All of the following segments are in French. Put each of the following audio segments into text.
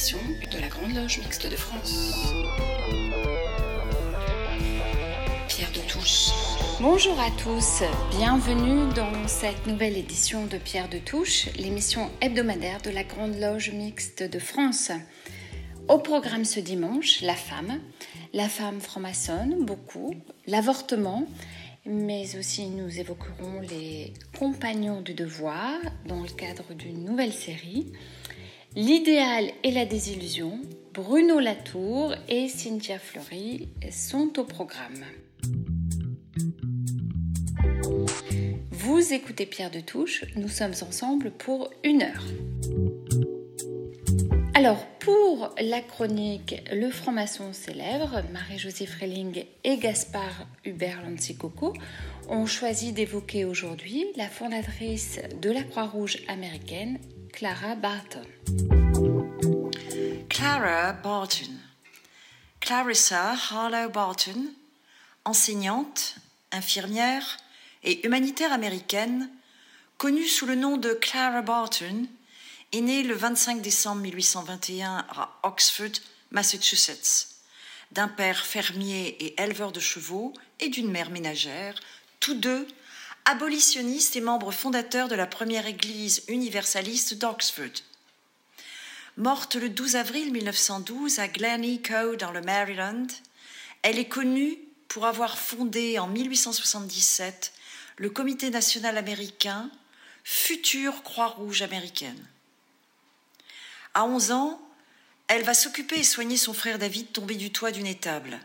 de la Grande Loge Mixte de France. Pierre de Touche. Bonjour à tous, bienvenue dans cette nouvelle édition de Pierre de Touche, l'émission hebdomadaire de la Grande Loge Mixte de France. Au programme ce dimanche, la femme, la femme franc-maçonne, beaucoup, l'avortement, mais aussi nous évoquerons les compagnons du devoir dans le cadre d'une nouvelle série. L'idéal et la désillusion, Bruno Latour et Cynthia Fleury sont au programme. Vous écoutez Pierre de Touche, nous sommes ensemble pour une heure. Alors, pour la chronique Le franc-maçon célèbre, Marie-Josée Freling et Gaspard Hubert Lansicoco ont choisi d'évoquer aujourd'hui la fondatrice de la Croix-Rouge américaine, Clara Barton. Clara Barton. Clarissa Harlow Barton, enseignante, infirmière et humanitaire américaine, connue sous le nom de Clara Barton, est née le 25 décembre 1821 à Oxford, Massachusetts, d'un père fermier et éleveur de chevaux et d'une mère ménagère, tous deux abolitionnistes et membres fondateurs de la première église universaliste d'Oxford. Morte le 12 avril 1912 à Glen Echo dans le Maryland, elle est connue pour avoir fondé en 1877 le Comité national américain, future Croix-Rouge américaine. À 11 ans, elle va s'occuper et soigner son frère David tombé du toit d'une étable.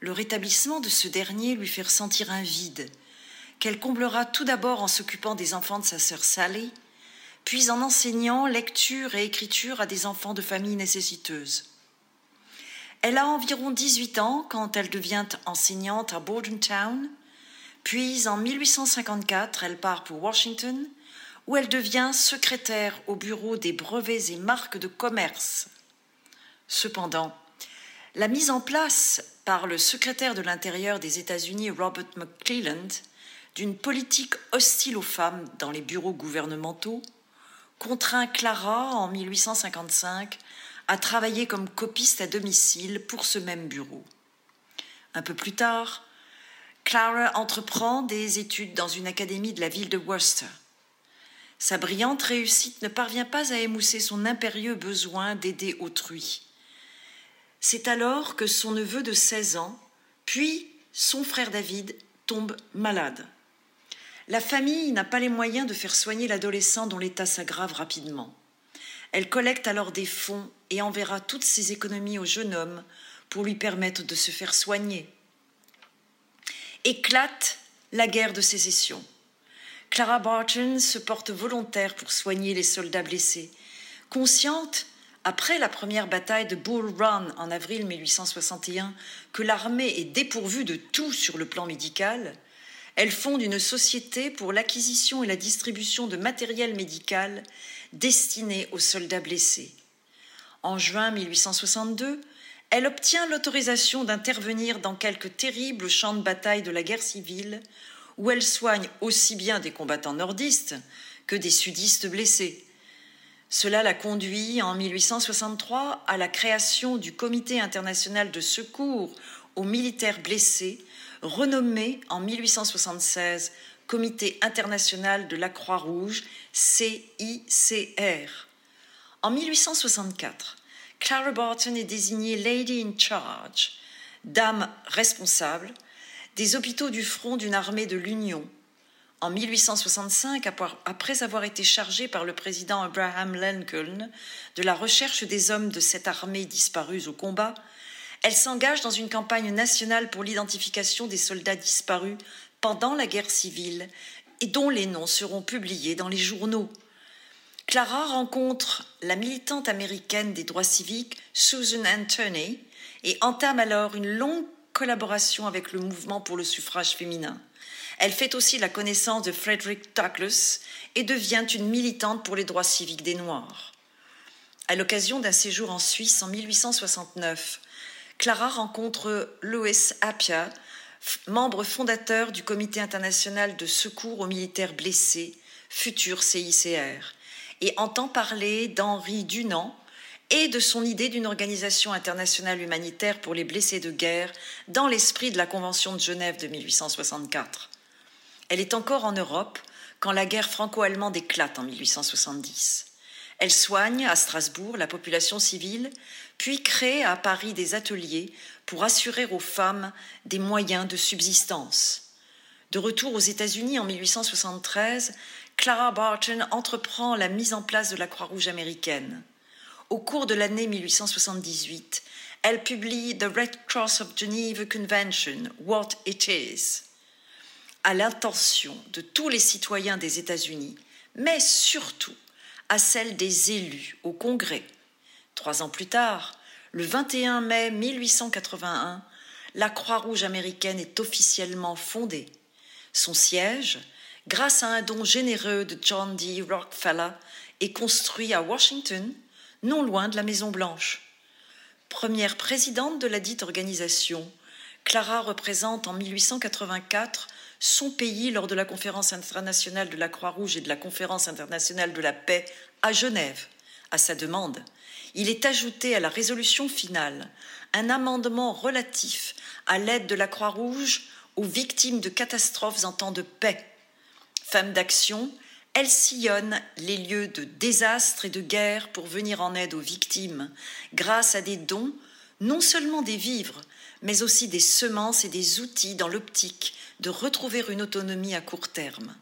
Le rétablissement de ce dernier lui fait ressentir un vide, qu'elle comblera tout d'abord en s'occupant des enfants de sa sœur Sally, puis en enseignant lecture et écriture à des enfants de familles nécessiteuses. Elle a environ 18 ans quand elle devient enseignante à Bordentown, puis en 1854 elle part pour Washington, où elle devient secrétaire au bureau des brevets et marques de commerce. Cependant, la mise en place par le secrétaire de l'Intérieur des États-Unis Robert McClelland d'une politique hostile aux femmes dans les bureaux gouvernementaux contraint Clara en 1855 à travailler comme copiste à domicile pour ce même bureau. Un peu plus tard, Clara entreprend des études dans une académie de la ville de Worcester. Sa brillante réussite ne parvient pas à émousser son impérieux besoin d'aider autrui. C'est alors que son neveu de 16 ans, puis son frère David, tombe malade. La famille n'a pas les moyens de faire soigner l'adolescent dont l'état s'aggrave rapidement. Elle collecte alors des fonds et enverra toutes ses économies au jeune homme pour lui permettre de se faire soigner. Éclate la guerre de sécession. Clara Barton se porte volontaire pour soigner les soldats blessés. Consciente, après la première bataille de Bull Run en avril 1861, que l'armée est dépourvue de tout sur le plan médical, elle fonde une société pour l'acquisition et la distribution de matériel médical destiné aux soldats blessés. En juin 1862, elle obtient l'autorisation d'intervenir dans quelques terribles champs de bataille de la guerre civile où elle soigne aussi bien des combattants nordistes que des sudistes blessés. Cela la conduit en 1863 à la création du Comité international de secours aux militaires blessés, renommé en 1876 Comité international de la Croix-Rouge, CICR. En 1864, Clara Barton est désignée Lady in Charge, dame responsable, des hôpitaux du front d'une armée de l'Union. En 1865, après avoir été chargée par le président Abraham Lincoln de la recherche des hommes de cette armée disparus au combat, elle s'engage dans une campagne nationale pour l'identification des soldats disparus pendant la guerre civile et dont les noms seront publiés dans les journaux. Clara rencontre la militante américaine des droits civiques Susan Anthony et entame alors une longue collaboration avec le mouvement pour le suffrage féminin. Elle fait aussi la connaissance de Frederick Douglass et devient une militante pour les droits civiques des Noirs. À l'occasion d'un séjour en Suisse en 1869, Clara rencontre Louis Appia, membre fondateur du Comité international de secours aux militaires blessés, futur CICR, et entend parler d'Henri Dunant, et de son idée d'une organisation internationale humanitaire pour les blessés de guerre dans l'esprit de la Convention de Genève de 1864. Elle est encore en Europe quand la guerre franco-allemande éclate en 1870. Elle soigne à Strasbourg la population civile, puis crée à Paris des ateliers pour assurer aux femmes des moyens de subsistance. De retour aux États-Unis en 1873, Clara Barton entreprend la mise en place de la Croix-Rouge américaine. Au cours de l'année 1878, elle publie The Red Cross of Geneva Convention, What It Is, à l'intention de tous les citoyens des États-Unis, mais surtout à celle des élus au Congrès. Trois ans plus tard, le 21 mai 1881, la Croix-Rouge américaine est officiellement fondée. Son siège, grâce à un don généreux de John D. Rockefeller, est construit à Washington, non loin de la Maison-Blanche. Première présidente de la dite organisation, Clara représente en 1884 son pays lors de la conférence internationale de la Croix-Rouge et de la conférence internationale de la paix à Genève. À sa demande, il est ajouté à la résolution finale un amendement relatif à l'aide de la Croix-Rouge aux victimes de catastrophes en temps de paix. Femme d'action, elle sillonne les lieux de désastres et de guerre pour venir en aide aux victimes, grâce à des dons, non seulement des vivres, mais aussi des semences et des outils dans l'optique de retrouver une autonomie à court terme.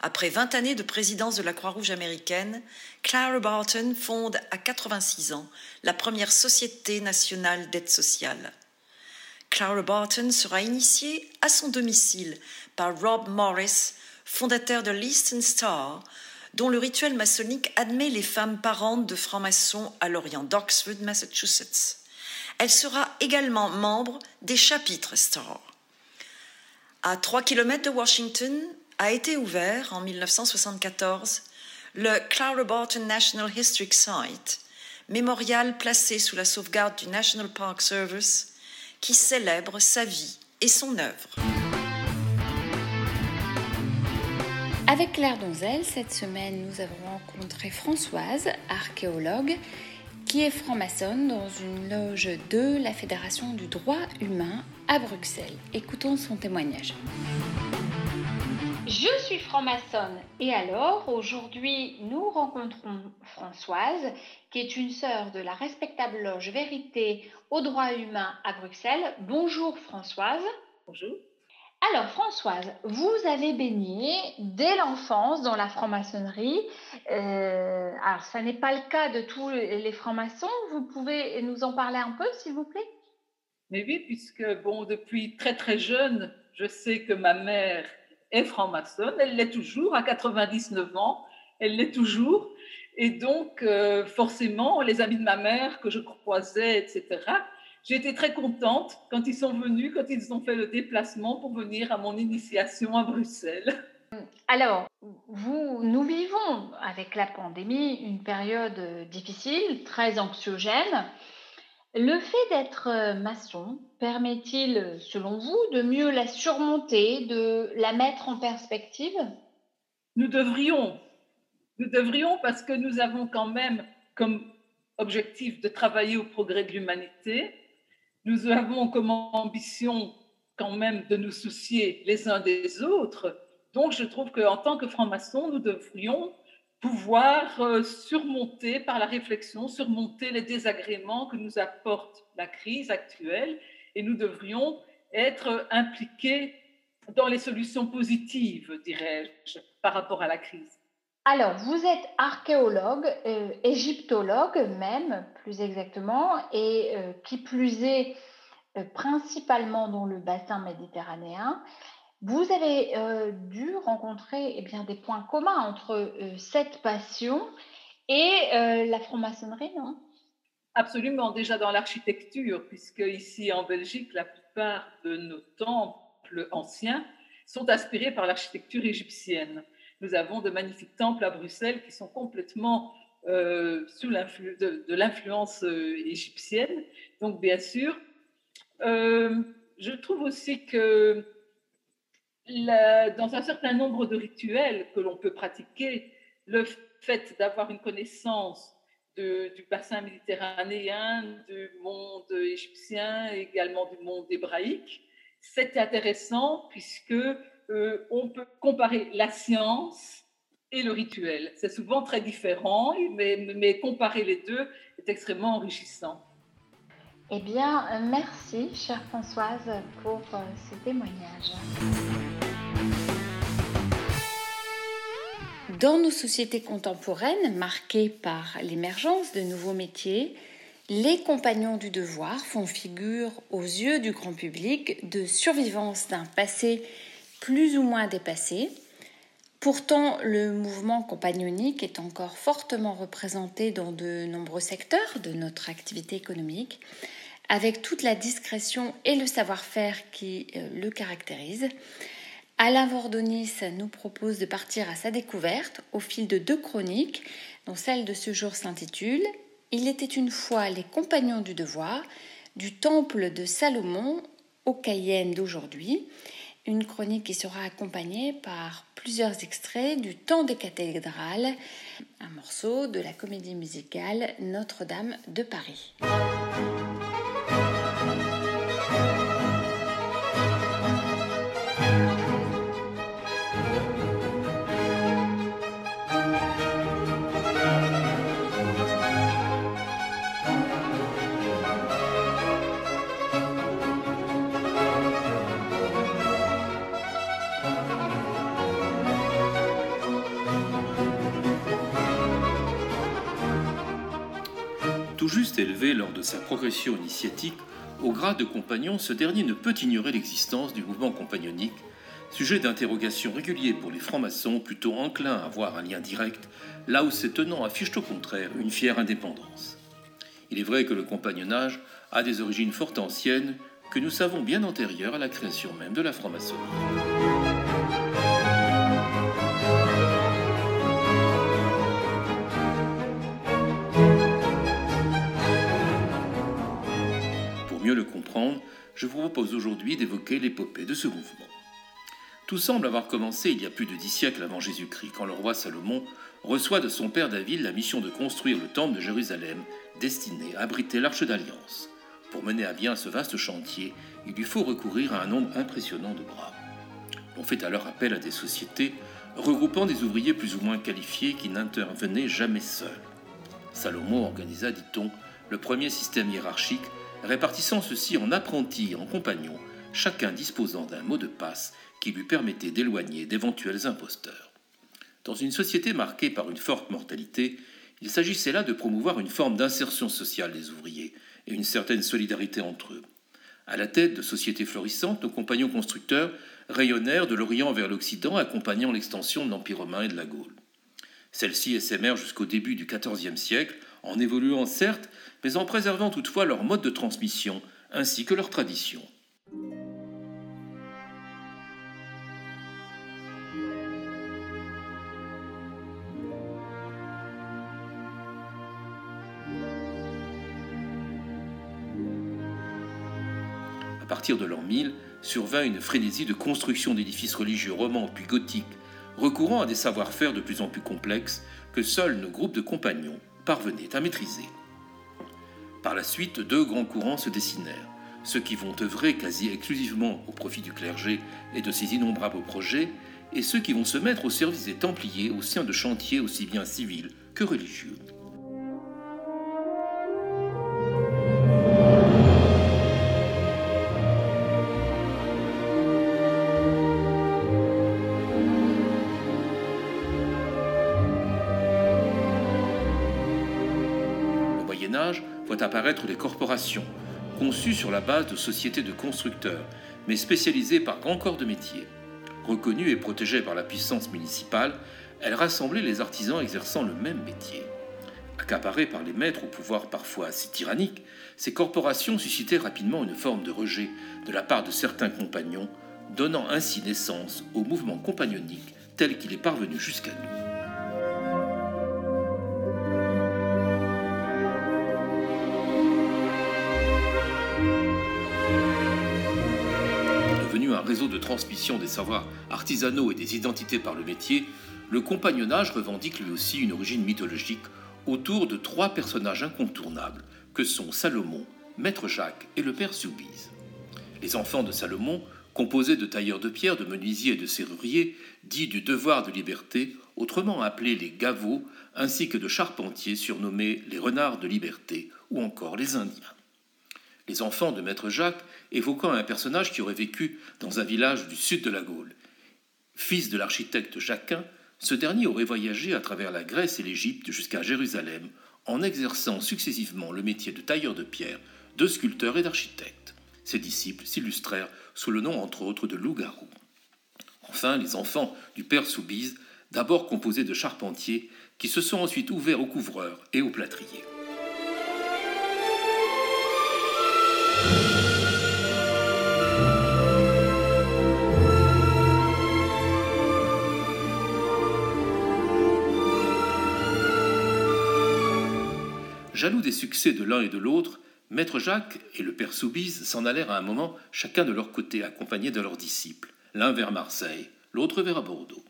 Après 20 années de présidence de la Croix-Rouge américaine, Clara Barton fonde à 86 ans la première Société nationale d'aide sociale. Clara Barton sera initiée à son domicile par Rob Morris, fondateur de l'Eastern Star, dont le rituel maçonnique admet les femmes parentes de francs-maçons à l'Orient d'Oxford, Massachusetts. Elle sera également membre des chapitres Star. À 3 km de Washington a été ouvert en 1974 le Clara Barton National Historic Site, mémorial placé sous la sauvegarde du National Park Service, qui célèbre sa vie et son œuvre. Avec Claire Donzel, cette semaine, nous avons rencontré Françoise, archéologue, qui est franc-maçonne dans une loge de la Fédération du droit humain à Bruxelles. Écoutons son témoignage. Je suis franc-maçonne et alors aujourd'hui nous rencontrons Françoise qui est une sœur de la respectable loge Vérité au droit humain à Bruxelles. Bonjour Françoise. Bonjour. Alors Françoise, vous avez baigné dès l'enfance dans la franc-maçonnerie. Euh, alors ça n'est pas le cas de tous les francs-maçons. Vous pouvez nous en parler un peu s'il vous plaît? Mais oui, puisque bon, depuis très très jeune, je sais que ma mère est franc-maçonne. Elle l'est toujours à 99 ans. Elle l'est toujours. Et donc, euh, forcément, les amis de ma mère que je croisais, etc., été très contente quand ils sont venus, quand ils ont fait le déplacement pour venir à mon initiation à Bruxelles. Alors, vous, nous vivons avec la pandémie une période difficile, très anxiogène. Le fait d'être maçon permet-il, selon vous, de mieux la surmonter, de la mettre en perspective? Nous devrions. Nous devrions parce que nous avons quand même comme objectif de travailler au progrès de l'humanité, nous avons comme ambition quand même de nous soucier les uns des autres. Donc, je trouve qu'en tant que francs-maçons, nous devrions pouvoir euh, surmonter par la réflexion, surmonter les désagréments que nous apporte la crise actuelle et nous devrions être impliqués dans les solutions positives, dirais-je, par rapport à la crise. Alors, vous êtes archéologue, euh, égyptologue même, plus exactement, et euh, qui plus est euh, principalement dans le bassin méditerranéen. Vous avez dû rencontrer eh bien, des points communs entre cette passion et la franc-maçonnerie, non? Absolument, déjà dans l'architecture, puisque ici en Belgique, la plupart de nos temples anciens sont inspirés par l'architecture égyptienne. Nous avons de magnifiques temples à Bruxelles qui sont complètement euh, sous de, de l'influence euh, égyptienne. Donc, bien sûr, euh, je trouve aussi que dans un certain nombre de rituels que l'on peut pratiquer, le fait d'avoir une connaissance du bassin méditerranéen, du monde égyptien, également du monde hébraïque. C'est intéressant puisque euh, on peut comparer la science et le rituel. C'est souvent très différent, mais, mais comparer les deux est extrêmement enrichissant. Eh bien, merci, chère Françoise, pour euh, ce témoignage. Dans nos sociétés contemporaines, marquées par l'émergence de nouveaux métiers, les compagnons du devoir font figure aux yeux du grand public de survivance d'un passé plus ou moins dépassé. Pourtant, le mouvement compagnonique est encore fortement représenté dans de nombreux secteurs de notre activité économique, avec toute la discrétion et le savoir-faire qui euh, le caractérisent. Alain Vordonis nous propose de partir à sa découverte au fil de deux chroniques, dont celle de ce jour s'intitule Il était une fois les compagnons du devoir, du temple de Salomon au Cayenne d'aujourd'hui. Une chronique qui sera accompagnée par plusieurs extraits du Temps des cathédrales, un morceau de la comédie musicale Notre-Dame de Paris. Élevé lors de sa progression initiatique au grade de compagnon, ce dernier ne peut ignorer l'existence du mouvement compagnonique, sujet d'interrogation régulier pour les francs-maçons plutôt enclins à voir un lien direct, là où ses tenants affichent au contraire une fière indépendance. Il est vrai que le compagnonnage a des origines fort anciennes que nous savons bien antérieures à la création même de la franc-maçonnerie. Mieux le comprendre, je vous propose aujourd'hui d'évoquer l'épopée de ce mouvement. Tout semble avoir commencé il y a plus de dix siècles avant Jésus-Christ, quand le roi Salomon reçoit de son père David la mission de construire le temple de Jérusalem, destiné à abriter l'arche d'alliance. Pour mener à bien ce vaste chantier, il lui faut recourir à un nombre impressionnant de bras. On fait alors appel à des sociétés regroupant des ouvriers plus ou moins qualifiés qui n'intervenaient jamais seuls. Salomon organisa, dit-on, le premier système hiérarchique répartissant ceux-ci en apprentis et en compagnons, chacun disposant d'un mot de passe qui lui permettait d'éloigner d'éventuels imposteurs. Dans une société marquée par une forte mortalité, il s'agissait là de promouvoir une forme d'insertion sociale des ouvriers et une certaine solidarité entre eux. À la tête de sociétés florissantes, nos compagnons constructeurs rayonnèrent de l'Orient vers l'Occident, accompagnant l'extension de l'Empire romain et de la Gaule. Celle-ci essaimèrent jusqu'au début du XIVe siècle, en évoluant certes, mais en préservant toutefois leur mode de transmission ainsi que leur tradition. À partir de l'an 1000, survint une frénésie de construction d'édifices religieux romans puis gothiques, recourant à des savoir-faire de plus en plus complexes que seuls nos groupes de compagnons parvenaient à maîtriser. Par la suite, deux grands courants se dessinèrent. Ceux qui vont œuvrer quasi exclusivement au profit du clergé et de ses innombrables projets, et ceux qui vont se mettre au service des Templiers au sein de chantiers aussi bien civils que religieux. Voit apparaître des corporations, conçues sur la base de sociétés de constructeurs, mais spécialisées par grands corps de métier. Reconnues et protégées par la puissance municipale, elles rassemblaient les artisans exerçant le même métier. Accaparées par les maîtres au pouvoir parfois assez tyrannique, ces corporations suscitaient rapidement une forme de rejet de la part de certains compagnons, donnant ainsi naissance au mouvement compagnonique tel qu'il est parvenu jusqu'à nous. Transmission des savoirs artisanaux et des identités par le métier, le compagnonnage revendique lui aussi une origine mythologique autour de trois personnages incontournables que sont Salomon, Maître Jacques et le père Soubise. Les enfants de Salomon, composés de tailleurs de pierre, de menuisiers et de serruriers, dits du devoir de liberté, autrement appelés les gavots, ainsi que de charpentiers surnommés les renards de liberté ou encore les Indiens. Les enfants de Maître Jacques évoquant un personnage qui aurait vécu dans un village du sud de la Gaule. Fils de l'architecte Jacquin, ce dernier aurait voyagé à travers la Grèce et l'Égypte jusqu'à Jérusalem en exerçant successivement le métier de tailleur de pierre, de sculpteur et d'architecte. Ses disciples s'illustrèrent sous le nom entre autres de loup-garou. Enfin, les enfants du père Soubise, d'abord composés de charpentiers, qui se sont ensuite ouverts aux couvreurs et aux plâtriers. Jaloux des succès de l'un et de l'autre, Maître Jacques et le père Soubise s'en allèrent à un moment chacun de leur côté, accompagnés de leurs disciples, l'un vers Marseille, l'autre vers Bordeaux.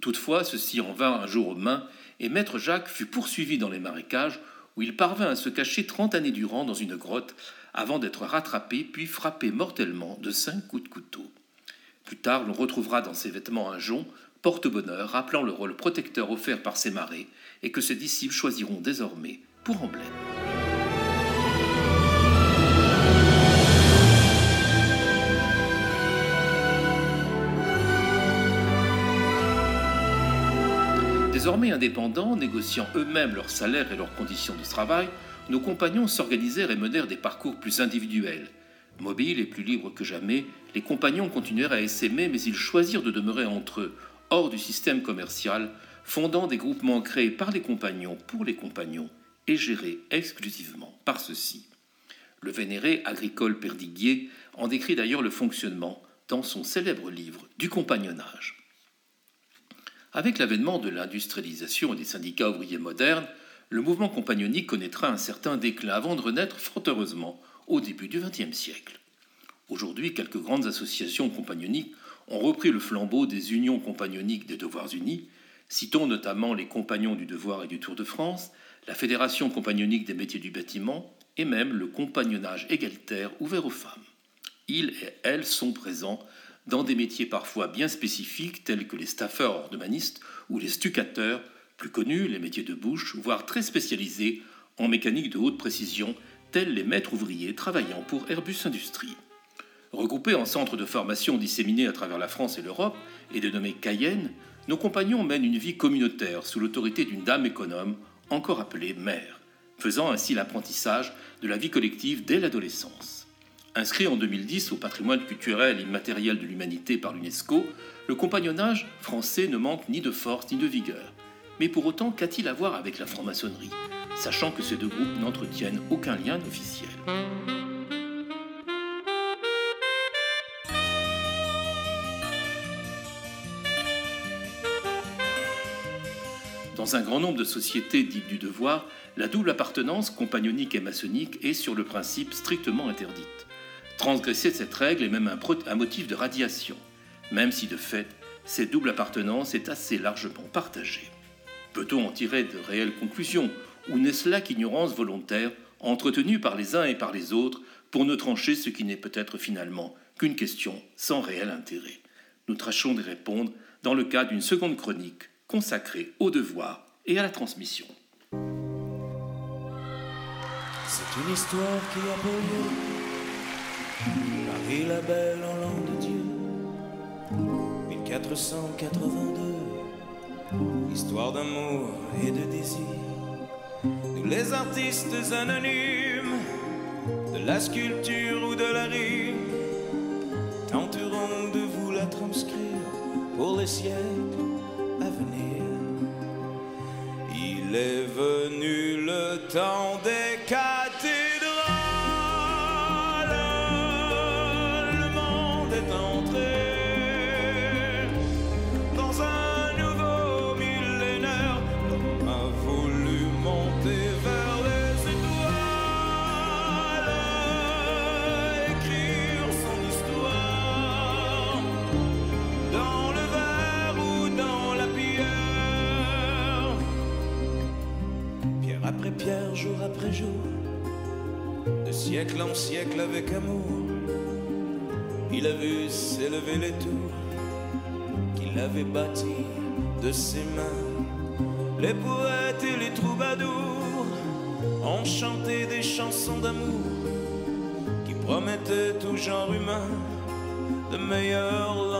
Toutefois, ceci en vint un jour aux mains, et Maître Jacques fut poursuivi dans les marécages, où il parvint à se cacher trente années durant dans une grotte, avant d'être rattrapé puis frappé mortellement de cinq coups de couteau. Plus tard, l'on retrouvera dans ses vêtements un jonc, porte-bonheur, rappelant le rôle protecteur offert par ses marées, et que ses disciples choisiront désormais emblème. Désormais indépendants, négociant eux-mêmes leurs salaires et leurs conditions de travail, nos compagnons s'organisèrent et menèrent des parcours plus individuels. Mobiles et plus libres que jamais, les compagnons continuèrent à s'aimer, mais ils choisirent de demeurer entre eux, hors du système commercial, fondant des groupements créés par les compagnons pour les compagnons géré exclusivement par ceux-ci. Le vénéré agricole Perdiguier en décrit d'ailleurs le fonctionnement dans son célèbre livre du compagnonnage. Avec l'avènement de l'industrialisation et des syndicats ouvriers modernes, le mouvement compagnonique connaîtra un certain déclin avant de renaître fort heureusement au début du XXe siècle. Aujourd'hui, quelques grandes associations compagnoniques ont repris le flambeau des unions compagnoniques des devoirs unis. Citons notamment les Compagnons du Devoir et du Tour de France, la Fédération compagnonique des métiers du bâtiment et même le compagnonnage égalitaire ouvert aux femmes. Ils et elles sont présents dans des métiers parfois bien spécifiques tels que les staffeurs ornemanistes ou les stucateurs, plus connus les métiers de bouche, voire très spécialisés en mécanique de haute précision tels les maîtres ouvriers travaillant pour Airbus Industrie. Regroupés en centres de formation disséminés à travers la France et l'Europe et dénommés Cayenne, nos compagnons mènent une vie communautaire sous l'autorité d'une dame économe encore appelée mère, faisant ainsi l'apprentissage de la vie collective dès l'adolescence. Inscrit en 2010 au patrimoine culturel immatériel de l'humanité par l'UNESCO, le compagnonnage français ne manque ni de force ni de vigueur. Mais pour autant, qu'a-t-il à voir avec la franc-maçonnerie, sachant que ces deux groupes n'entretiennent aucun lien officiel? Dans un grand nombre de sociétés dites du devoir, la double appartenance compagnonique et maçonnique est sur le principe strictement interdite. Transgresser cette règle est même un, motif de radiation, même si de fait, cette double appartenance est assez largement partagée. Peut-on en tirer de réelles conclusions, ou n'est-ce là qu'ignorance volontaire, entretenue par les uns et par les autres, pour ne trancher ce qui n'est peut-être finalement qu'une question sans réel intérêt? Nous tâchons d'y répondre dans le cadre d'une seconde chronique consacré au devoir et à la transmission. C'est une histoire qui a pour lieu. Marie la belle en l'an de Dieu. 1482 Histoire d'amour et de désir. Nous les artistes anonymes. De la sculpture ou de la rime. Tenterons de vous la transcrire Pour les siècles il est venu le temps des siècle en siècle avec amour. Il a vu s'élever les tours qu'il avait bâties de ses mains. Les poètes et les troubadours ont chanté des chansons d'amour qui promettaient tout genre humain de meilleurs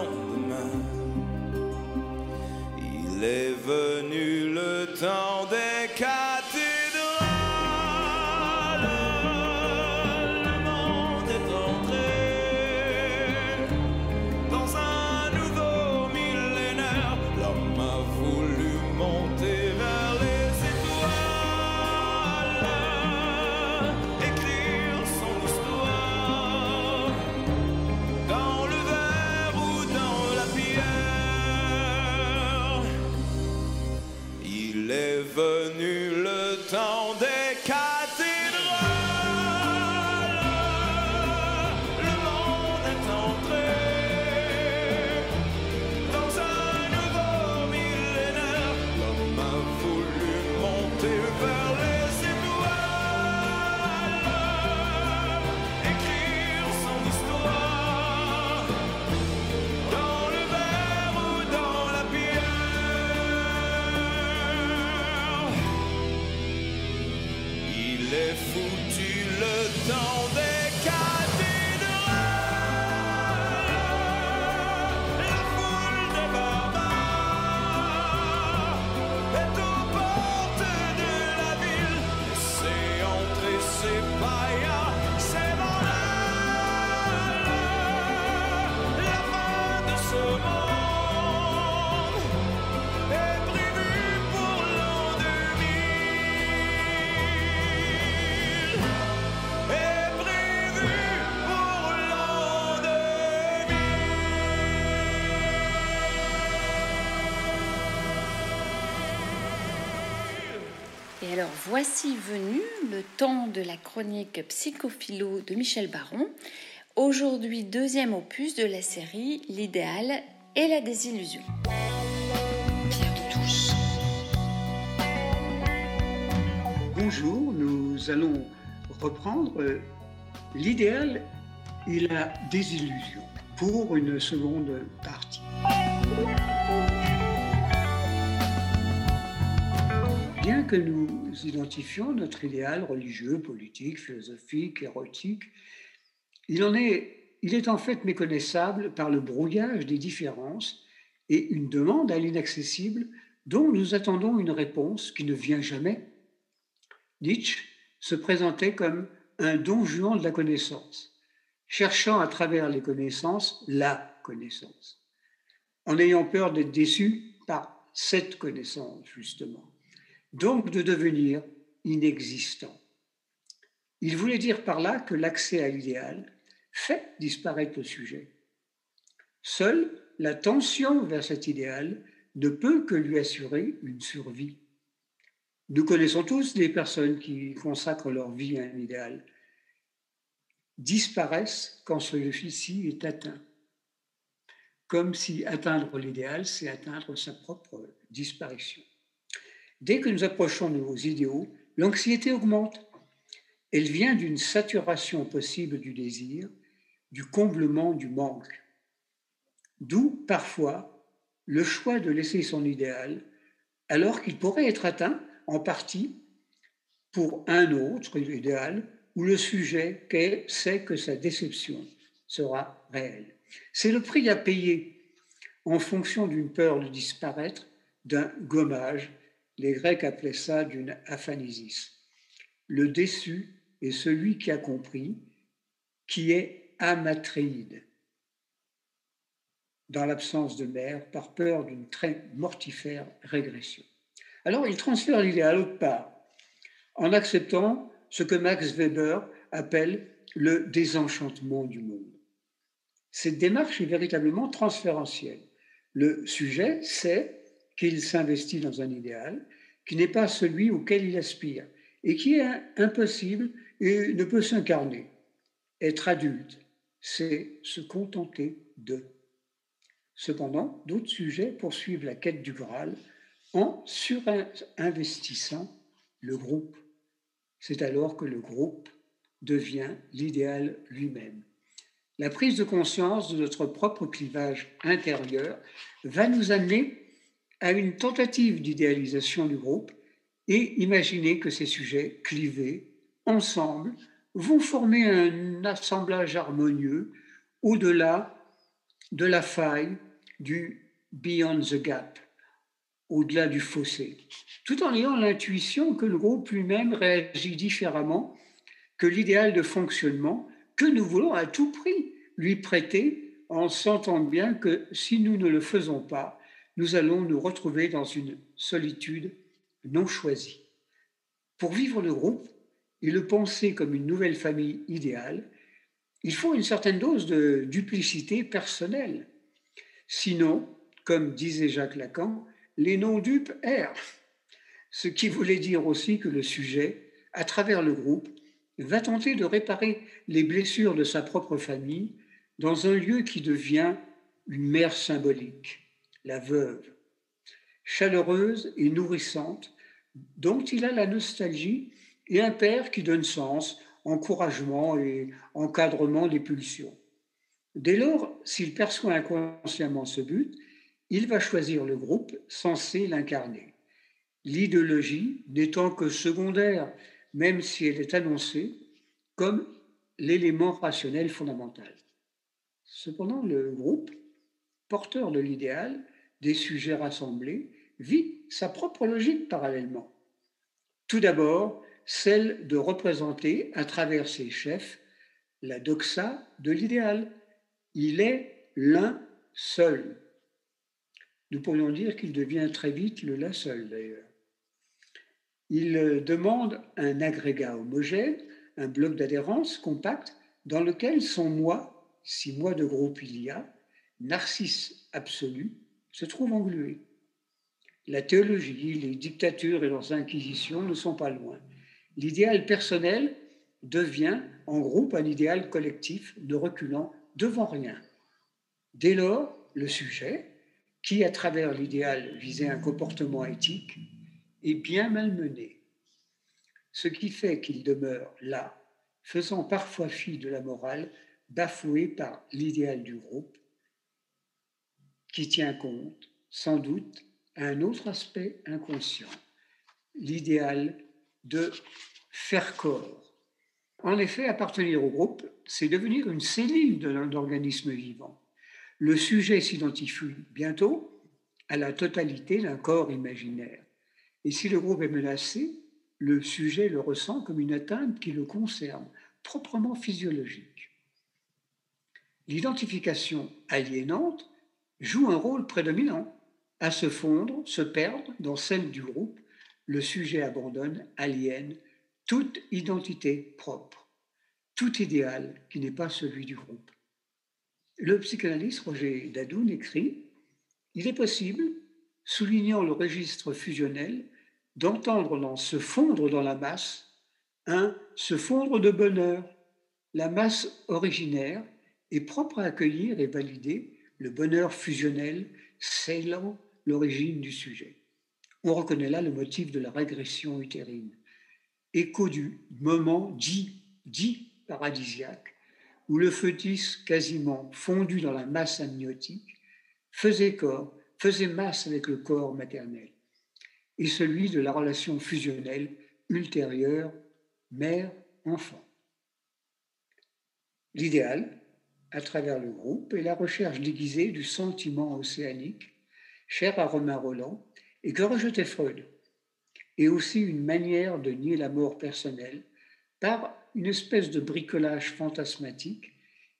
voici venu le temps de la chronique psychophilo de Michel Baron. Aujourd'hui deuxième opus de la série L'idéal et la désillusion. Pierre de touche. Bonjour, nous allons reprendre euh, l'idéal et la désillusion pour une seconde partie. Bien que nous identifions notre idéal religieux, politique, philosophique, érotique, il, en est, il est en fait méconnaissable par le brouillage des différences et une demande à l'inaccessible dont nous attendons une réponse qui ne vient jamais. Nietzsche se présentait comme un don juan de la connaissance, cherchant à travers les connaissances la connaissance, en ayant peur d'être déçu par cette connaissance, justement, donc de devenir inexistant. Il voulait dire par là que l'accès à l'idéal fait disparaître le sujet. Seule la tension vers cet idéal ne peut que lui assurer une survie. Nous connaissons tous des personnes qui consacrent leur vie à un idéal, disparaissent quand celui-ci est atteint, comme si atteindre l'idéal, c'est atteindre sa propre disparition. Dès que nous approchons de nos idéaux, l'anxiété augmente. Elle vient d'une saturation possible du désir, du comblement du manque. D'où parfois le choix de laisser son idéal alors qu'il pourrait être atteint en partie pour un autre idéal où le sujet sait que sa déception sera réelle. C'est le prix à payer en fonction d'une peur de disparaître, d'un gommage. Les Grecs appelaient ça d'une aphanisis. Le déçu est celui qui a compris, qui est amatréide, dans l'absence de mère, par peur d'une très mortifère régression. Alors il transfère l'idéal autre part, en acceptant ce que Max Weber appelle le désenchantement du monde. Cette démarche est véritablement transférentielle. Le sujet sait qu'il s'investit dans un idéal qui n'est pas celui auquel il aspire et qui est impossible et ne peut s'incarner. Être adulte, c'est se contenter de. Cependant, d'autres sujets poursuivent la quête du Graal en surinvestissant le groupe. C'est alors que le groupe devient l'idéal lui-même. La prise de conscience de notre propre clivage intérieur va nous amener à une tentative d'idéalisation du groupe et imaginer que ces sujets clivés, ensemble, vont former un assemblage harmonieux au-delà de la faille du beyond the gap, au-delà du fossé, tout en ayant l'intuition que le groupe lui-même réagit différemment que l'idéal de fonctionnement que nous voulons à tout prix lui prêter en sentant bien que si nous ne le faisons pas, nous allons nous retrouver dans une solitude non choisie. Pour vivre le groupe et le penser comme une nouvelle famille idéale, il faut une certaine dose de duplicité personnelle. Sinon, comme disait Jacques Lacan, les non-dupes errent. Ce qui voulait dire aussi que le sujet, à travers le groupe, va tenter de réparer les blessures de sa propre famille dans un lieu qui devient une mère symbolique, la veuve, chaleureuse et nourrissante, dont il a la nostalgie, et un père qui donne sens, encouragement et encadrement des pulsions. Dès lors, s'il perçoit inconsciemment ce but, il va choisir le groupe censé l'incarner. L'idéologie n'étant que secondaire, même si elle est annoncée comme l'élément rationnel fondamental. Cependant, le groupe, porteur de l'idéal, des sujets rassemblés, vit sa propre logique parallèlement. Tout d'abord, celle de représenter à travers ses chefs la doxa de l'idéal. Il est l'un seul. Nous pourrions dire qu'il devient très vite le là seul d'ailleurs. Il demande un agrégat homogène, un bloc d'adhérence compact dans lequel son moi, si moi de groupe il y a, narcisse absolu, se trouve englué. La théologie, les dictatures et leurs inquisitions ne sont pas loin. L'idéal personnel devient en groupe un idéal collectif ne reculant devant rien. Dès lors, le sujet, qui à travers l'idéal visait un comportement éthique, est bien malmené. Ce qui fait qu'il demeure là, faisant parfois fi de la morale, bafoué par l'idéal du groupe, qui tient compte, sans doute, un autre aspect inconscient, l'idéal de faire corps. En effet, appartenir au groupe, c'est devenir une cellule d'un organisme vivant. Le sujet s'identifie bientôt à la totalité d'un corps imaginaire. Et si le groupe est menacé, le sujet le ressent comme une atteinte qui le concerne, proprement physiologique. L'identification aliénante joue un rôle prédominant à se fondre, se perdre dans celle du groupe, le sujet abandonne, aliène, toute identité propre, tout idéal qui n'est pas celui du groupe. Le psychanalyste Roger Dadoun écrit Il est possible, soulignant le registre fusionnel, d'entendre dans se fondre dans la masse un se fondre de bonheur. La masse originaire est propre à accueillir et valider le bonheur fusionnel scellant l'origine du sujet. On reconnaît là le motif de la régression utérine, écho du moment dit, dit paradisiaque, où le fœtus quasiment fondu dans la masse amniotique faisait corps, faisait masse avec le corps maternel, et celui de la relation fusionnelle ultérieure mère-enfant. L'idéal, à travers le groupe, est la recherche déguisée du sentiment océanique cher à Romain Roland, et que rejetait Freud, et aussi une manière de nier la mort personnelle par une espèce de bricolage fantasmatique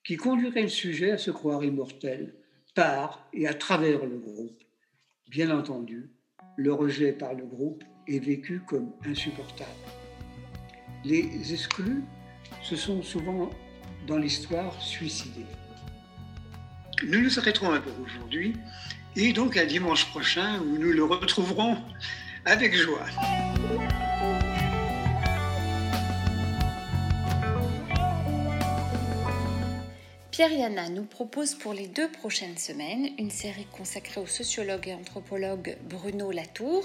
qui conduirait le sujet à se croire immortel par et à travers le groupe. Bien entendu, le rejet par le groupe est vécu comme insupportable. Les exclus se sont souvent dans l'histoire suicidés. Nous nous arrêterons un peu aujourd'hui et donc à dimanche prochain où nous le retrouverons avec joie. Pierre Yana nous propose pour les deux prochaines semaines une série consacrée au sociologue et anthropologue Bruno Latour.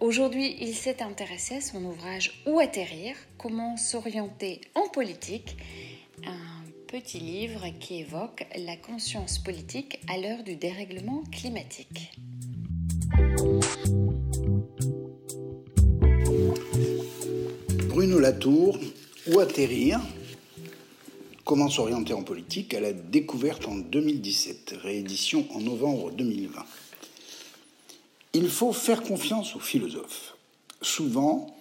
Aujourd'hui, il s'est intéressé à son ouvrage Où atterrir? Comment s'orienter en politique? Un petit livre qui évoque la conscience politique à l'heure du dérèglement climatique. Bruno Latour, Où atterrir? Comment s'orienter en politique à la découverte en 2017, réédition en novembre 2020. Il faut faire confiance aux philosophes. Souvent,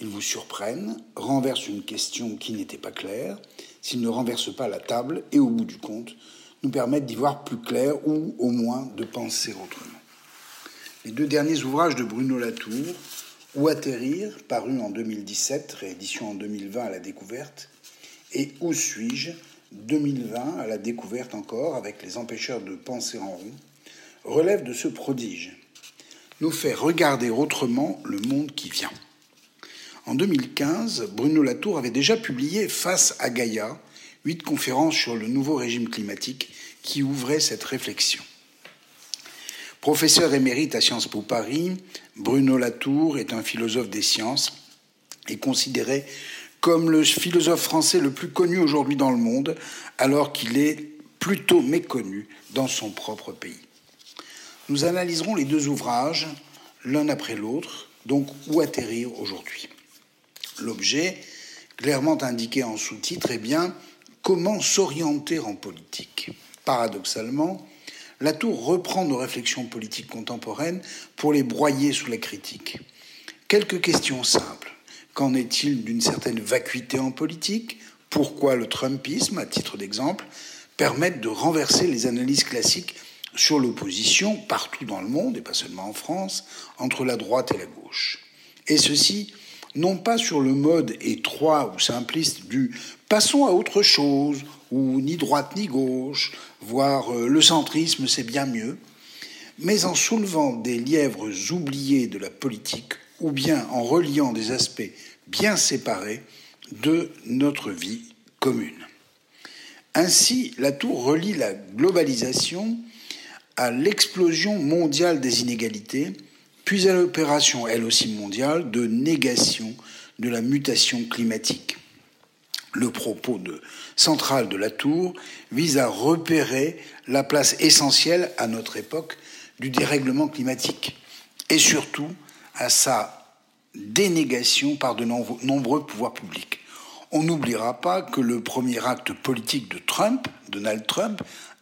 ils vous surprennent, renversent une question qui n'était pas claire, s'ils ne renversent pas la table et au bout du compte, nous permettent d'y voir plus clair ou au moins de penser autrement. Les deux derniers ouvrages de Bruno Latour, Où atterrir, paru en 2017, réédition en 2020 à la découverte, et Où suis-je 2020 à la découverte encore avec les empêcheurs de penser en rond, relèvent de ce prodige, nous faire regarder autrement le monde qui vient. En 2015, Bruno Latour avait déjà publié Face à Gaïa, huit conférences sur le nouveau régime climatique qui ouvraient cette réflexion. Professeur émérite à Sciences Po Paris, Bruno Latour est un philosophe des sciences et considéré comme le philosophe français le plus connu aujourd'hui dans le monde, alors qu'il est plutôt méconnu dans son propre pays. Nous analyserons les deux ouvrages l'un après l'autre, donc où atterrir aujourd'hui. L'objet, clairement indiqué en sous-titre, est bien comment s'orienter en politique. Paradoxalement, Latour reprend nos réflexions politiques contemporaines pour les broyer sous la critique. Quelques questions simples. Qu'en est-il d'une certaine vacuité en politique? Pourquoi le Trumpisme, à titre d'exemple, permet de renverser les analyses classiques sur l'opposition partout dans le monde, et pas seulement en France, entre la droite et la gauche? Et ceci, non pas sur le mode étroit ou simpliste du passons à autre chose, ou ni droite ni gauche, voire euh, le centrisme c'est bien mieux, mais en soulevant des lièvres oubliés de la politique ou bien en reliant des aspects bien séparés de notre vie commune. Ainsi, la tour relie la globalisation à l'explosion mondiale des inégalités, puis à l'opération, elle aussi mondiale, de négation de la mutation climatique. Le propos de, central de la tour vise à repérer la place essentielle à notre époque du dérèglement climatique et surtout à sa dénégation par de nombreux pouvoirs publics. On n'oubliera pas que le premier acte politique de Trump, Donald Trump,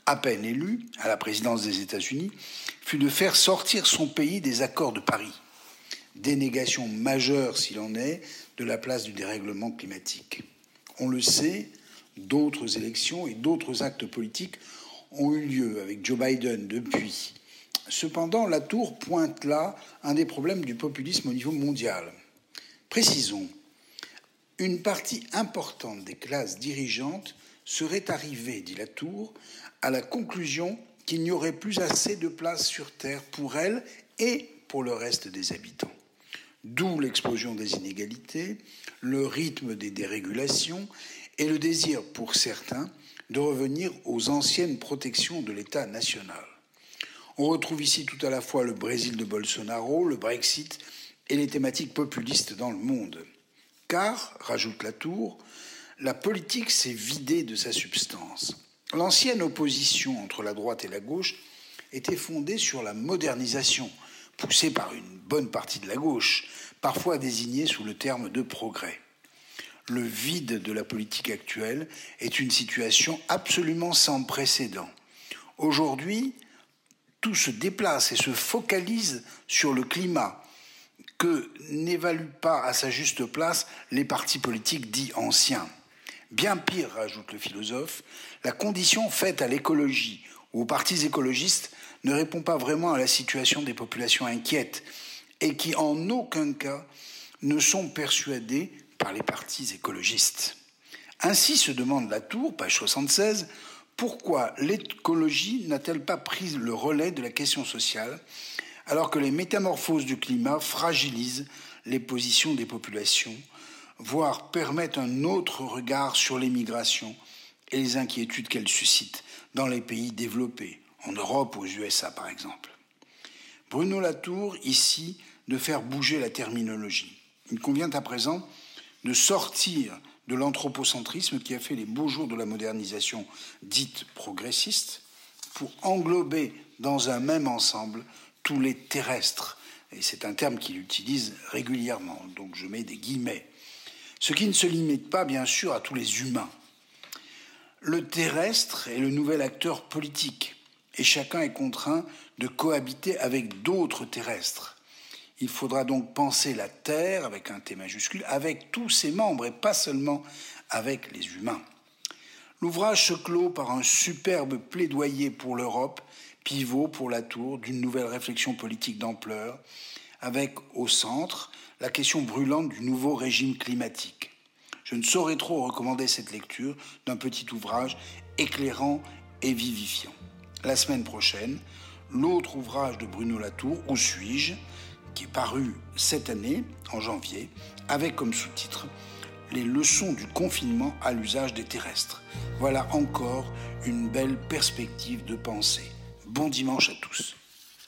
à peine élu à la présidence des États-Unis, fut de faire sortir son pays des accords de Paris. Dénégation majeure, s'il en est, de la place du dérèglement climatique. On le sait, d'autres élections et d'autres actes politiques ont eu lieu avec Joe Biden depuis. Cependant, la Tour pointe là un des problèmes du populisme au niveau mondial. Précisons, une partie importante des classes dirigeantes serait arrivée, dit la Tour, à la conclusion qu'il n'y aurait plus assez de place sur Terre pour elles et pour le reste des habitants. D'où l'explosion des inégalités, le rythme des dérégulations et le désir pour certains de revenir aux anciennes protections de l'État national. On retrouve ici tout à la fois le Brésil de Bolsonaro, le Brexit et les thématiques populistes dans le monde. Car, rajoute la Tour, la politique s'est vidée de sa substance. L'ancienne opposition entre la droite et la gauche était fondée sur la modernisation, poussée par une bonne partie de la gauche, parfois désignée sous le terme de progrès. Le vide de la politique actuelle est une situation absolument sans précédent. Aujourd'hui, tout se déplace et se focalise sur le climat, que n'évaluent pas à sa juste place les partis politiques dits anciens. Bien pire, rajoute le philosophe, la condition faite à l'écologie ou aux partis écologistes ne répond pas vraiment à la situation des populations inquiètes et qui en aucun cas ne sont persuadées par les partis écologistes. Ainsi se demande la Tour, page 76, pourquoi l'écologie n'a-t-elle pas pris le relais de la question sociale alors que les métamorphoses du climat fragilisent les positions des populations, voire permettent un autre regard sur les migrations et les inquiétudes qu'elles suscitent dans les pays développés, en Europe aux USA par exemple. Bruno Latour, ici, de faire bouger la terminologie. Il convient à présent de sortir de l'anthropocentrisme qui a fait les beaux jours de la modernisation dite progressiste pour englober dans un même ensemble tous les terrestres. Et c'est un terme qu'il utilise régulièrement, donc je mets des guillemets. Ce qui ne se limite pas, bien sûr, à tous les humains. Le terrestre est le nouvel acteur politique, et chacun est contraint de cohabiter avec d'autres terrestres. Il faudra donc penser la Terre, avec un T majuscule, avec tous ses membres, et pas seulement avec les humains. L'ouvrage se clôt par un superbe plaidoyer pour l'Europe, pivot pour la tour d'une nouvelle réflexion politique d'ampleur, avec au centre la question brûlante du nouveau régime climatique. Je ne saurais trop recommander cette lecture d'un petit ouvrage éclairant et vivifiant. La semaine prochaine, l'autre ouvrage de Bruno Latour, Où suis-je qui est paru cette année, en janvier, avec comme sous-titre Les leçons du confinement à l'usage des terrestres. Voilà encore une belle perspective de pensée. Bon dimanche à tous.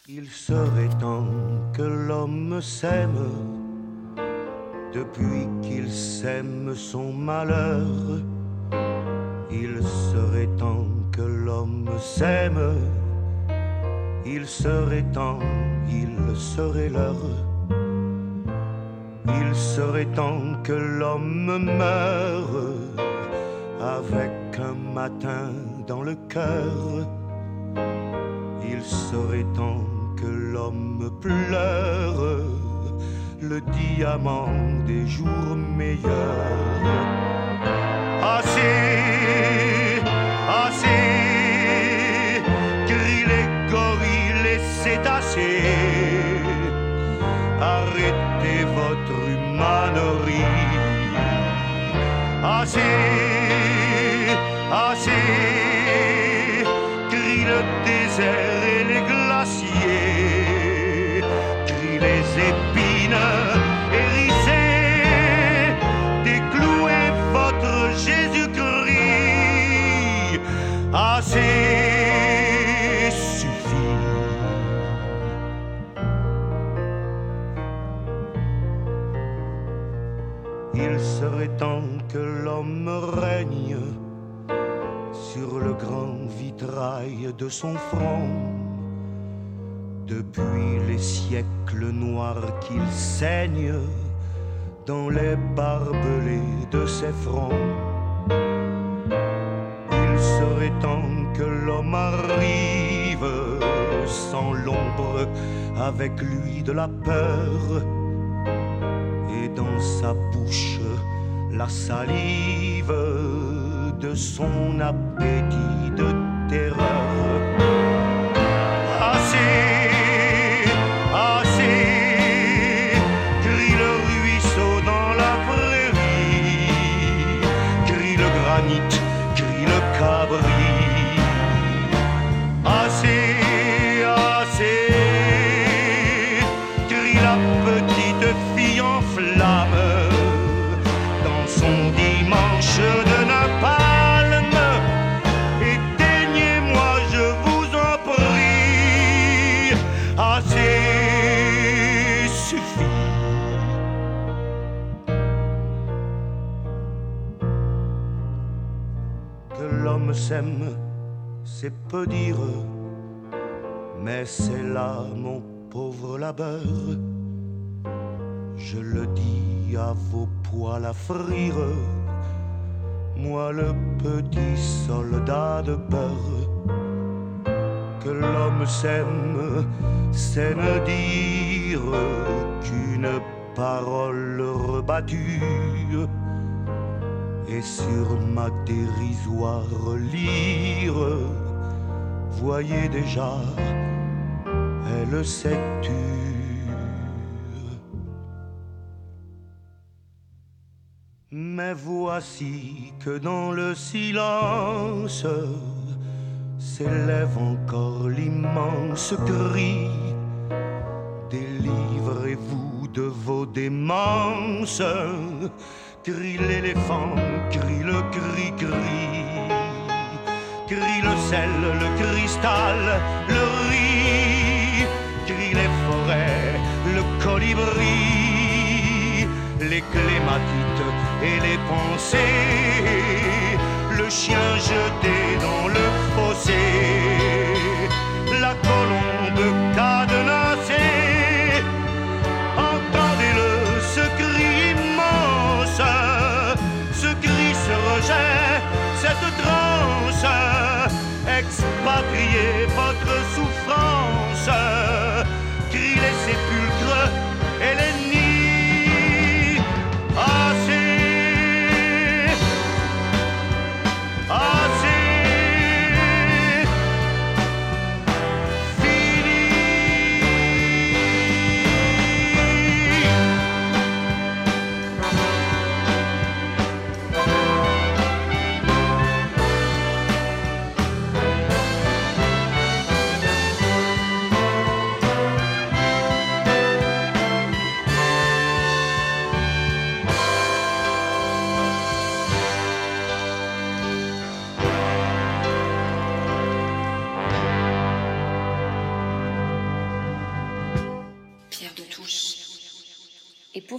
Il serait temps que l'homme s'aime depuis qu'il sème son malheur. Il serait temps que l'homme s'aime. Il serait temps, il serait l'heure. Il serait temps que l'homme meure avec un matin dans le cœur. Il serait temps que l'homme pleure le diamant des jours meilleurs. Assez, assez, crient les gorilles c'est assez. Arrêtez votre humanerie. Assez, assez, crie le désert de son front. Depuis les siècles noirs qu'il saigne dans les barbelés de ses fronts. Il serait temps que l'homme arrive sans l'ombre avec lui de la peur et dans sa bouche la salive de son appétit de terreur. C'est peu dire, mais c'est là mon pauvre labeur. Je le dis à vos poils à frire, moi le petit soldat de beurre. Que l'homme s'aime, c'est ne dire qu'une parole rebattue. Et sur ma dérisoire lyre, voyez déjà, elle s'est tue. Mais voici que dans le silence s'élève encore l'immense cri. Délivrez-vous de vos démences. Crie l'éléphant, crie le cri-cri. Crie le sel, le cristal, le riz. Crie les forêts, le colibris, les clématites et les pensées, le chien jeté dans le fossé, la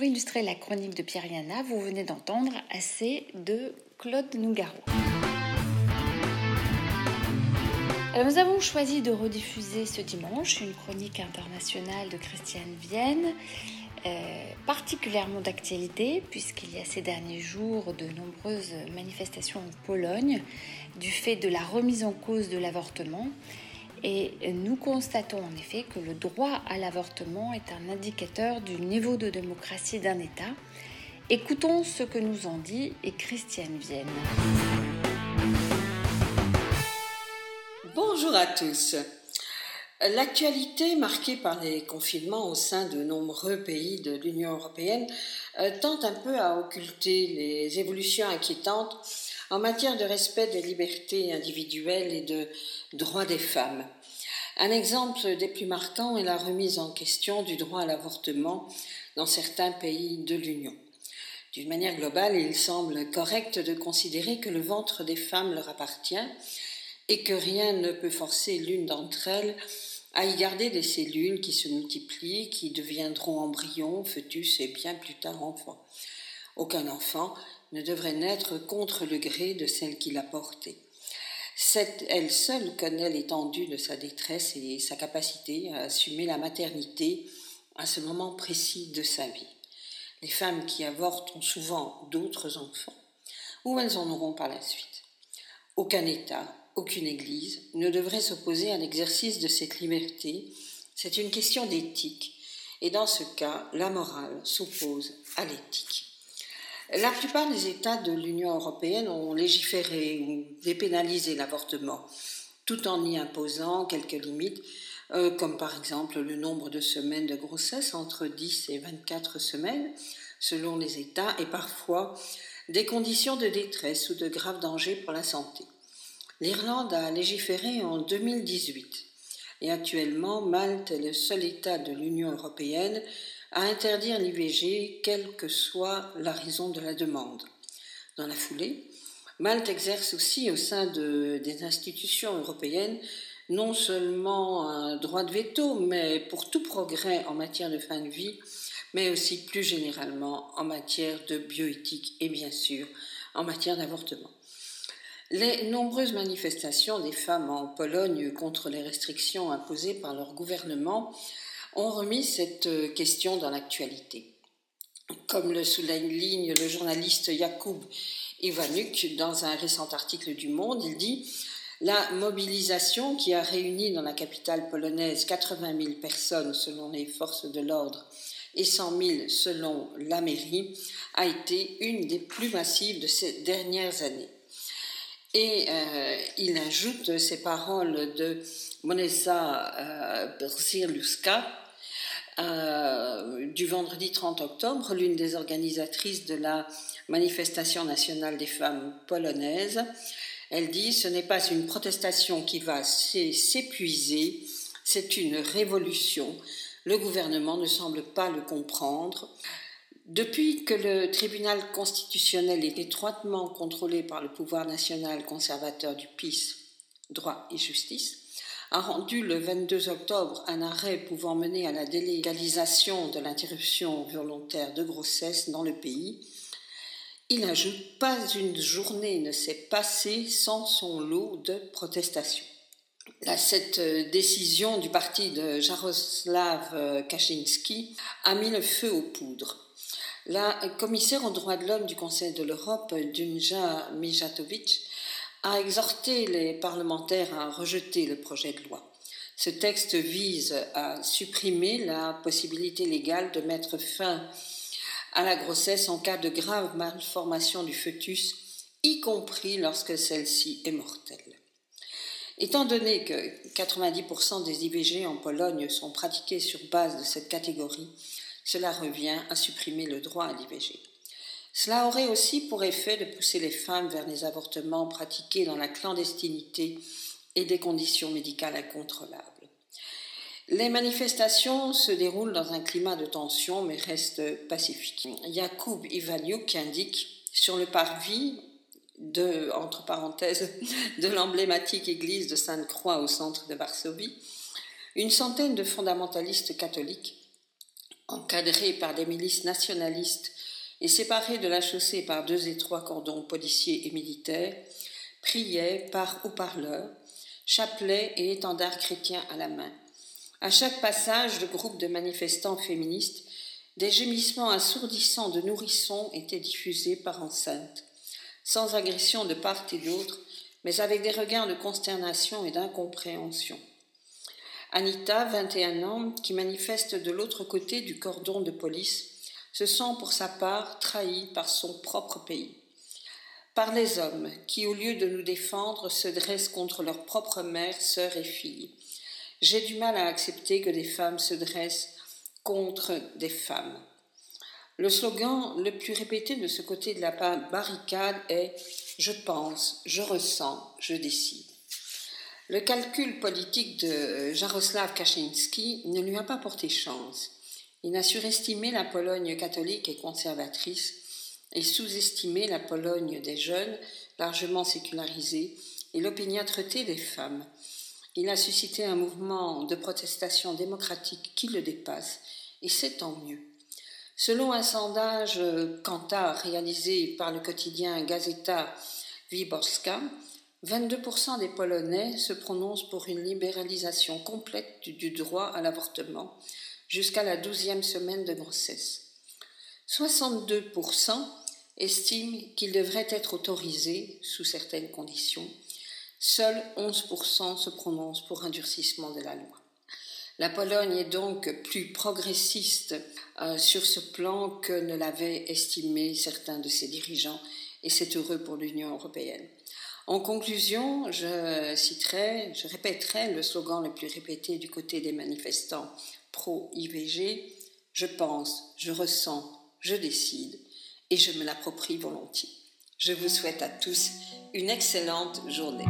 pour illustrer la chronique de Pierre Yana, vous venez d'entendre assez de Claude Nougaro. Nous avons choisi de rediffuser ce dimanche une chronique internationale de Christiane Vienne, euh, particulièrement d'actualité, puisqu'il y a ces derniers jours de nombreuses manifestations en Pologne du fait de la remise en cause de l'avortement. Et nous constatons en effet que le droit à l'avortement est un indicateur du niveau de démocratie d'un État. Écoutons ce que nous en dit et Christiane Vienne. Bonjour à tous. L'actualité marquée par les confinements au sein de nombreux pays de l'Union européenne euh, tente un peu à occulter les évolutions inquiétantes en matière de respect des libertés individuelles et de droits des femmes. Un exemple des plus marquants est la remise en question du droit à l'avortement dans certains pays de l'Union. D'une manière globale, il semble correct de considérer que le ventre des femmes leur appartient et que rien ne peut forcer l'une d'entre elles à y garder des cellules qui se multiplient, qui deviendront embryons, fœtus et bien plus tard enfants. Aucun enfant ne devrait naître contre le gré de celle qui l'a porté. Cette, elle seule connaît l'étendue de sa détresse et sa capacité à assumer la maternité à ce moment précis de sa vie. Les femmes qui avortent ont souvent d'autres enfants, ou elles en auront par la suite. Aucun État, aucune Église ne devrait s'opposer à l'exercice de cette liberté. C'est une question d'éthique, et dans ce cas, la morale s'oppose à l'éthique. La plupart des États de l'Union européenne ont légiféré ou dépénalisé l'avortement, tout en y imposant quelques limites, euh, comme par exemple le nombre de semaines de grossesse entre 10 et 24 semaines, selon les États, et parfois des conditions de détresse ou de grave danger pour la santé. L'Irlande a légiféré en 2018 et actuellement Malte est le seul État de l'Union européenne à interdire l'IVG quelle que soit la raison de la demande. Dans la foulée, Malte exerce aussi au sein de, des institutions européennes non seulement un droit de veto, mais pour tout progrès en matière de fin de vie, mais aussi plus généralement en matière de bioéthique et bien sûr en matière d'avortement. Les nombreuses manifestations des femmes en Pologne contre les restrictions imposées par leur gouvernement ont remis cette question dans l'actualité. Comme le souligne le journaliste Jakub Iwanuk dans un récent article du Monde, il dit La mobilisation qui a réuni dans la capitale polonaise 80 000 personnes selon les forces de l'ordre et 100 000 selon la mairie a été une des plus massives de ces dernières années. Et euh, il ajoute ces paroles de Monesa euh, euh, du vendredi 30 octobre, l'une des organisatrices de la manifestation nationale des femmes polonaises. Elle dit Ce n'est pas une protestation qui va s'épuiser, c'est une révolution. Le gouvernement ne semble pas le comprendre. Depuis que le tribunal constitutionnel est étroitement contrôlé par le pouvoir national conservateur du PIS, droit et justice, a rendu le 22 octobre un arrêt pouvant mener à la délégalisation de l'interruption volontaire de grossesse dans le pays, il ajoute Pas une journée ne s'est passée sans son lot de protestations. cette euh, décision du parti de Jaroslav euh, Kaczynski a mis le feu aux poudres. La commissaire aux droits de l'homme du Conseil de l'Europe, Dunja Mijatovic, a exhorté les parlementaires à rejeter le projet de loi. Ce texte vise à supprimer la possibilité légale de mettre fin à la grossesse en cas de grave malformation du fœtus, y compris lorsque celle-ci est mortelle. Étant donné que 90% des IVG en Pologne sont pratiqués sur base de cette catégorie, cela revient à supprimer le droit à l'IVG. Cela aurait aussi pour effet de pousser les femmes vers les avortements pratiqués dans la clandestinité et des conditions médicales incontrôlables. Les manifestations se déroulent dans un climat de tension mais restent pacifiques. Jakub Ivaniuk indique sur le parvis de, entre parenthèses, de l'emblématique église de Sainte-Croix au centre de Varsovie, une centaine de fondamentalistes catholiques, encadrés par des milices nationalistes et séparés de la chaussée par deux étroits cordons policiers et militaires, priaient par haut-parleurs, chapelets et étendards chrétiens à la main. À chaque passage de groupes de manifestants féministes, des gémissements assourdissants de nourrissons étaient diffusés par enceinte, sans agression de part et d'autre, mais avec des regards de consternation et d'incompréhension. Anita, 21 ans, qui manifeste de l'autre côté du cordon de police, se sent pour sa part trahi par son propre pays, par les hommes qui, au lieu de nous défendre, se dressent contre leurs propres mères, sœurs et filles. J'ai du mal à accepter que des femmes se dressent contre des femmes. Le slogan le plus répété de ce côté de la barricade est Je pense, je ressens, je décide. Le calcul politique de Jaroslav Kaczynski ne lui a pas porté chance. Il a surestimé la Pologne catholique et conservatrice et sous-estimé la Pologne des jeunes, largement sécularisée, et l'opiniâtreté des femmes. Il a suscité un mouvement de protestation démocratique qui le dépasse, et c'est tant mieux. Selon un sondage Kantar réalisé par le quotidien Gazeta Wyborska, 22% des Polonais se prononcent pour une libéralisation complète du droit à l'avortement, jusqu'à la douzième semaine de grossesse. 62% estiment qu'il devrait être autorisé sous certaines conditions. Seuls 11% se prononcent pour un durcissement de la loi. La Pologne est donc plus progressiste euh, sur ce plan que ne l'avaient estimé certains de ses dirigeants, et c'est heureux pour l'Union européenne. En conclusion, je citerai, je répéterai le slogan le plus répété du côté des manifestants pro-IVG, je pense, je ressens, je décide et je me l'approprie volontiers. Je vous souhaite à tous une excellente journée.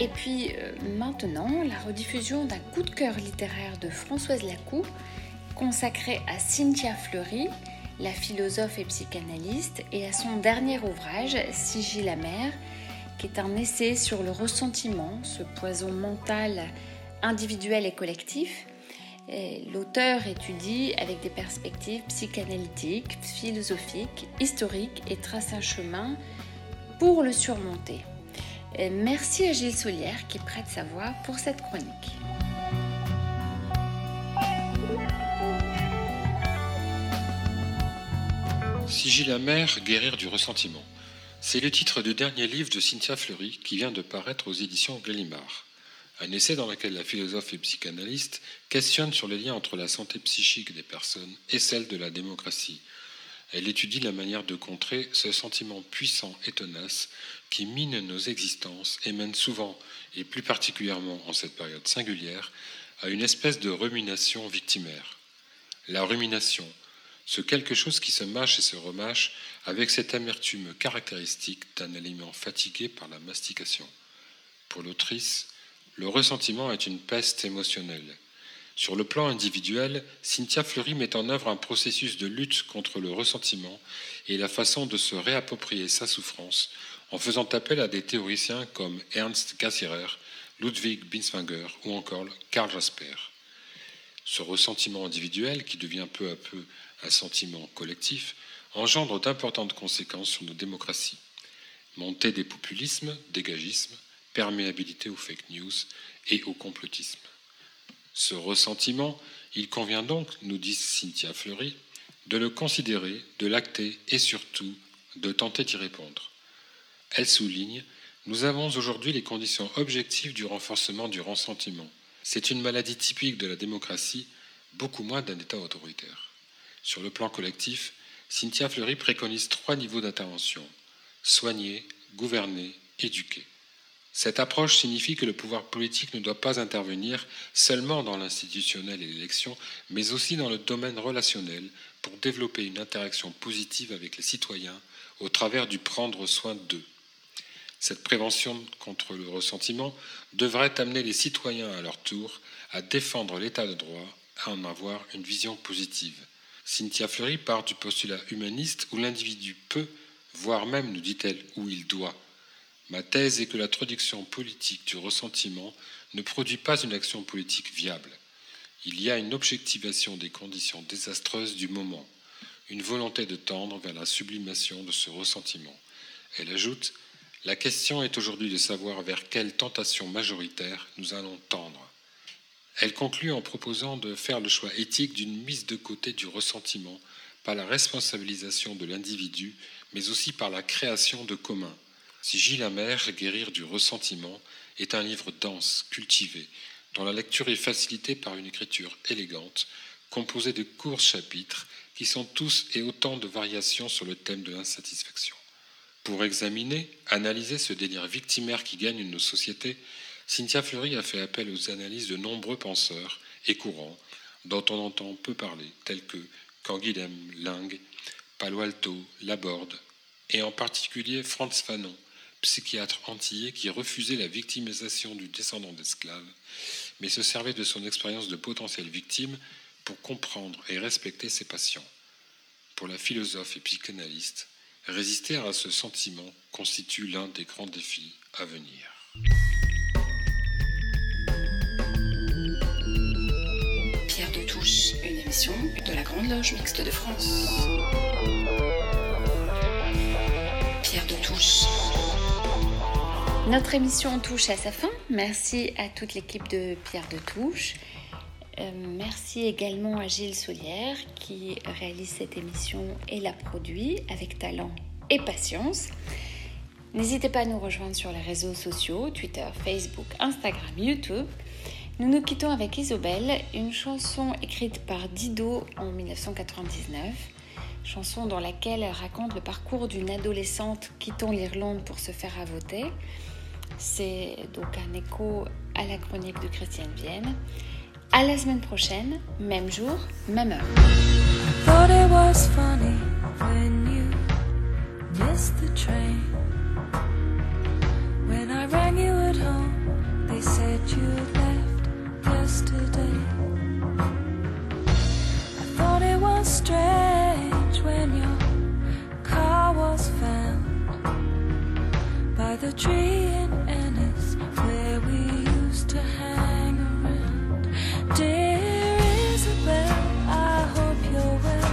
Et puis euh, maintenant, la rediffusion d'un coup de cœur littéraire de Françoise Lacou, consacré à Cynthia Fleury, la philosophe et psychanalyste, et à son dernier ouvrage, Sigil la mer, qui est un essai sur le ressentiment, ce poison mental individuel et collectif. L'auteur étudie avec des perspectives psychanalytiques, philosophiques, historiques et trace un chemin pour le surmonter. merci à Gilles Solière qui prête sa voix pour cette chronique. Sigil la mer, guérir du ressentiment. C'est le titre du dernier livre de Cynthia Fleury qui vient de paraître aux éditions Gallimard. Un essai dans lequel la philosophe et psychanalyste questionne sur les liens entre la santé psychique des personnes et celle de la démocratie. Elle étudie la manière de contrer ce sentiment puissant et tenace qui mine nos existences et mène souvent, et plus particulièrement en cette période singulière, à une espèce de rumination victimaire. La rumination, ce quelque chose qui se mâche et se remâche avec cette amertume caractéristique d'un aliment fatigué par la mastication. Pour l'autrice, le ressentiment est une peste émotionnelle. Sur le plan individuel, Cynthia Fleury met en œuvre un processus de lutte contre le ressentiment et la façon de se réapproprier sa souffrance en faisant appel à des théoriciens comme Ernst Cassirer, Ludwig Binswanger ou encore Karl Jasper. Ce ressentiment individuel, qui devient peu à peu un sentiment collectif, engendre d'importantes conséquences sur nos démocraties. Montée des populismes, dégagisme, perméabilité aux fake news et au complotisme. Ce ressentiment, il convient donc, nous dit Cynthia Fleury, de le considérer, de l'acter et surtout de tenter d'y répondre. Elle souligne Nous avons aujourd'hui les conditions objectives du renforcement du ressentiment. C'est une maladie typique de la démocratie, beaucoup moins d'un État autoritaire. Sur le plan collectif, Cynthia Fleury préconise trois niveaux d'intervention soigner, gouverner, éduquer. Cette approche signifie que le pouvoir politique ne doit pas intervenir seulement dans l'institutionnel et l'élection, mais aussi dans le domaine relationnel pour développer une interaction positive avec les citoyens au travers du prendre soin d'eux. Cette prévention contre le ressentiment devrait amener les citoyens à leur tour à défendre l'état de droit, à en avoir une vision positive. Cynthia Fleury part du postulat humaniste où l'individu peut, voire même, nous dit-elle, où il doit, Ma thèse est que la traduction politique du ressentiment ne produit pas une action politique viable. Il y a une objectivation des conditions désastreuses du moment, une volonté de tendre vers la sublimation de ce ressentiment. Elle ajoute La question est aujourd'hui de savoir vers quelle tentation majoritaire nous allons tendre. Elle conclut en proposant de faire le choix éthique d'une mise de côté du ressentiment par la responsabilisation de l'individu, mais aussi par la création de communs si Gilles Amer, Guérir du ressentiment, est un livre dense, cultivé, dont la lecture est facilitée par une écriture élégante, composée de courts chapitres qui sont tous et autant de variations sur le thème de l'insatisfaction. Pour examiner, analyser ce délire victimaire qui gagne nos sociétés, Cynthia Fleury a fait appel aux analyses de nombreux penseurs et courants dont on entend peu parler, tels que Canguilhem, Ling, Palo Alto, Laborde, et en particulier Franz Fanon, psychiatre antillais qui refusait la victimisation du descendant d'esclaves, mais se servait de son expérience de potentielle victime pour comprendre et respecter ses patients. Pour la philosophe et psychanalyste, résister à ce sentiment constitue l'un des grands défis à venir. De la Grande Loge Mixte de France. Pierre de Touche. Notre émission touche à sa fin. Merci à toute l'équipe de Pierre de Touche. Euh, merci également à Gilles Solière qui réalise cette émission et la produit avec talent et patience. N'hésitez pas à nous rejoindre sur les réseaux sociaux, Twitter, Facebook, Instagram, YouTube. Nous nous quittons avec Isobel, une chanson écrite par Dido en 1999, chanson dans laquelle elle raconte le parcours d'une adolescente quittant l'Irlande pour se faire avoter. C'est donc un écho à la chronique de Christiane Vienne. À la semaine prochaine, même jour, même heure. When I you at home, they said yesterday. I thought it was strange when your car was found by the tree in Ennis where we used to hang around. Dear Isabel, I hope you're well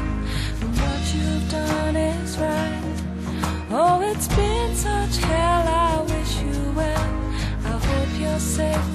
and what you've done is right. Oh, it's been such hell, I wish you well. I hope you're safe